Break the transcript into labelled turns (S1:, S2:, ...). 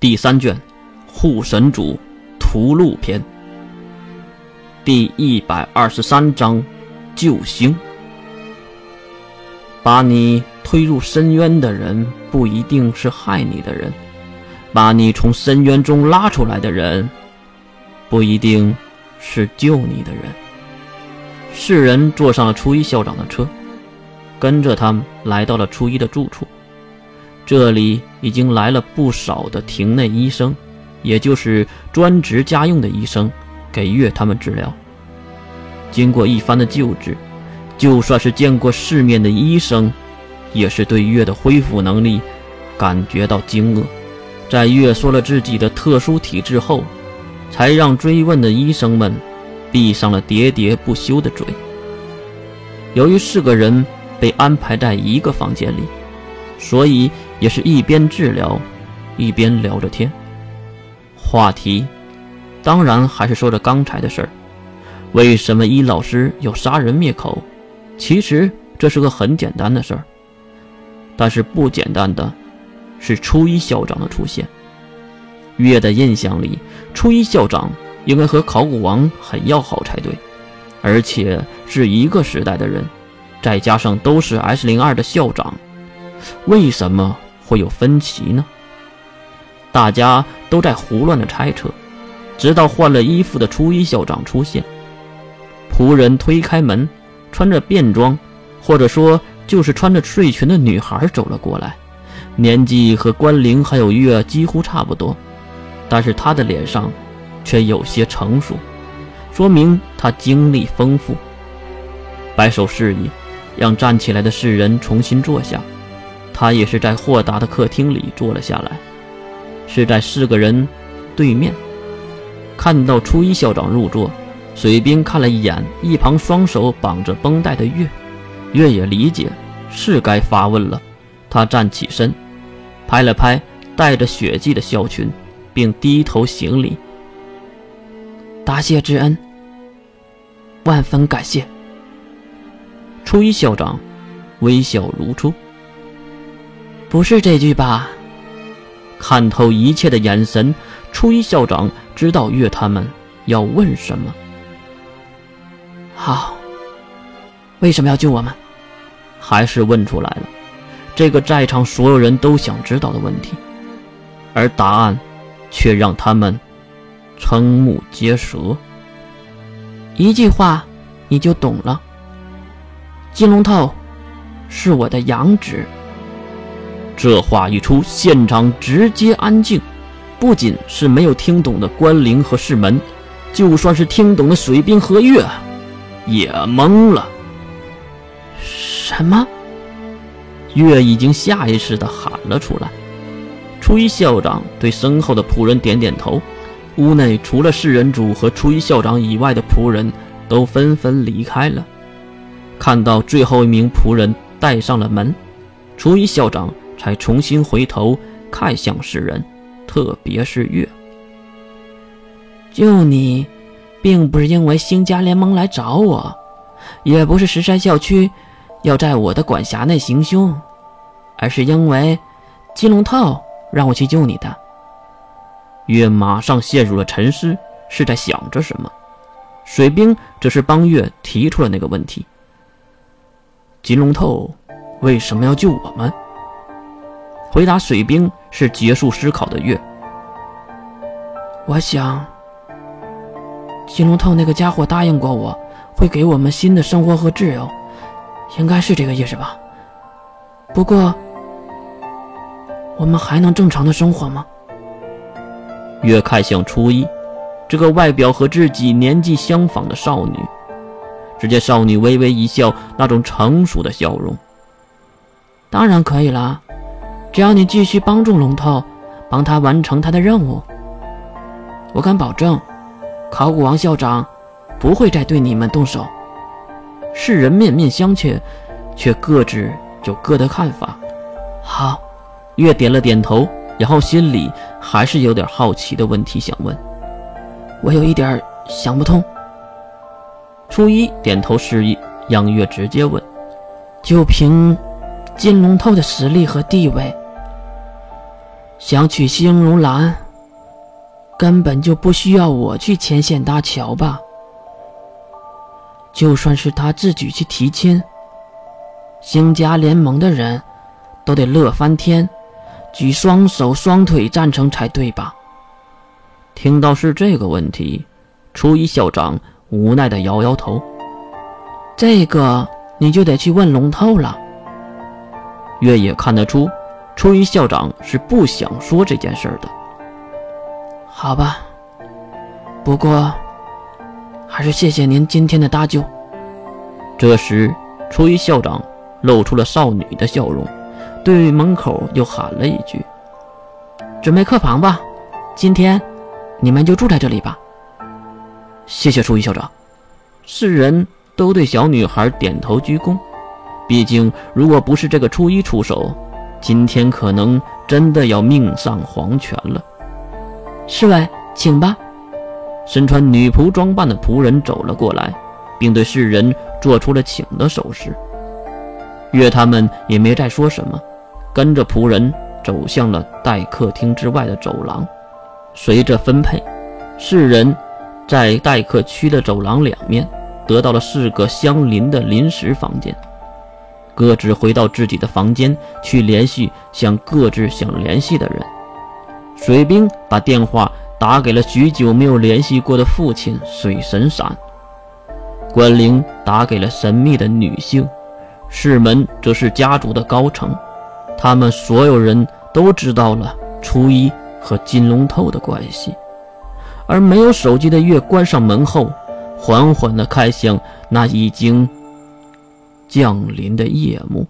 S1: 第三卷，护神主屠戮篇，第一百二十三章，救星。把你推入深渊的人，不一定是害你的人；把你从深渊中拉出来的人，不一定是救你的人。世人坐上了初一校长的车，跟着他们来到了初一的住处。这里已经来了不少的庭内医生，也就是专职家用的医生，给月他们治疗。经过一番的救治，就算是见过世面的医生，也是对月的恢复能力感觉到惊愕。在月说了自己的特殊体质后，才让追问的医生们闭上了喋喋不休的嘴。由于四个人被安排在一个房间里。所以也是一边治疗，一边聊着天。话题当然还是说着刚才的事儿。为什么伊老师要杀人灭口？其实这是个很简单的事儿。但是不简单的是初一校长的出现。月的印象里，初一校长应该和考古王很要好才对，而且是一个时代的人，再加上都是 S 零二的校长。为什么会有分歧呢？大家都在胡乱的猜测，直到换了衣服的初一校长出现。仆人推开门，穿着便装，或者说就是穿着睡裙的女孩走了过来，年纪和关灵还有月几乎差不多，但是她的脸上却有些成熟，说明她经历丰富。摆手示意，让站起来的世人重新坐下。他也是在豁达的客厅里坐了下来，是在四个人对面。看到初一校长入座，水兵看了一眼一旁双手绑着绷带的月，月也理解是该发问了。他站起身，拍了拍带着血迹的校裙，并低头行礼：“
S2: 答谢之恩，万分感谢。”
S1: 初一校长微笑如初。
S2: 不是这句吧？
S1: 看透一切的眼神，初一校长知道月他们要问什么。
S2: 好，为什么要救我们？
S1: 还是问出来了，这个在场所有人都想知道的问题，而答案却让他们瞠目结舌。
S2: 一句话，你就懂了。金龙套是我的养子。
S1: 这话一出，现场直接安静。不仅是没有听懂的关灵和世门，就算是听懂的水兵和月，也懵了。
S2: 什么？
S1: 月已经下意识地喊了出来。初一校长对身后的仆人点点头。屋内除了世人主和初一校长以外的仆人都纷纷离开了。看到最后一名仆人带上了门，初一校长。才重新回头看向世人，特别是月。
S2: 救你，并不是因为星家联盟来找我，也不是石山校区要在我的管辖内行凶，而是因为金龙套让我去救你的。
S1: 月马上陷入了沉思，是在想着什么。水兵只是帮月提出了那个问题：金龙透为什么要救我们？回答水兵是结束思考的月。
S2: 我想，金龙透那个家伙答应过我，会给我们新的生活和自由，应该是这个意思吧。不过，我们还能正常的生活吗？
S1: 月看向初一，这个外表和自己年纪相仿的少女，只见少女微微一笑，那种成熟的笑容。
S2: 当然可以了。只要你继续帮助龙头，帮他完成他的任务，我敢保证，考古王校长不会再对你们动手。
S1: 世人面面相觑，却各自有各的看法。
S2: 好，
S1: 月点了点头，然后心里还是有点好奇的问题想问。
S2: 我有一点想不通。
S1: 初一点头示意，让月直接问。
S2: 就凭金龙头的实力和地位。想娶星如兰，根本就不需要我去牵线搭桥吧？就算是他自己去提亲，星家联盟的人都得乐翻天，举双手双腿赞成才对吧？
S1: 听到是这个问题，初一校长无奈的摇摇头。
S2: 这个你就得去问龙透了。
S1: 月也看得出，初一校长是不想说这件事的。
S2: 好吧，不过。还是谢谢您今天的搭救。
S1: 这时，初一校长露出了少女的笑容，对门口又喊了一句：“
S2: 准备客房吧，今天你们就住在这里吧。”
S1: 谢谢初一校长。世人都对小女孩点头鞠躬。毕竟，如果不是这个初一出手，今天可能真的要命丧黄泉了。
S2: 侍卫，请吧。
S1: 身穿女仆装扮的仆人走了过来，并对世人做出了请的手势。月他们也没再说什么，跟着仆人走向了待客厅之外的走廊。随着分配，世人在待客区的走廊两面得到了四个相邻的临时房间，各自回到自己的房间去联系想各自想联系的人。水兵把电话。打给了许久没有联系过的父亲水神闪，关灵打给了神秘的女性，世门则是家族的高层，他们所有人都知道了初一和金龙头的关系，而没有手机的月关上门后，缓缓地开向那已经降临的夜幕。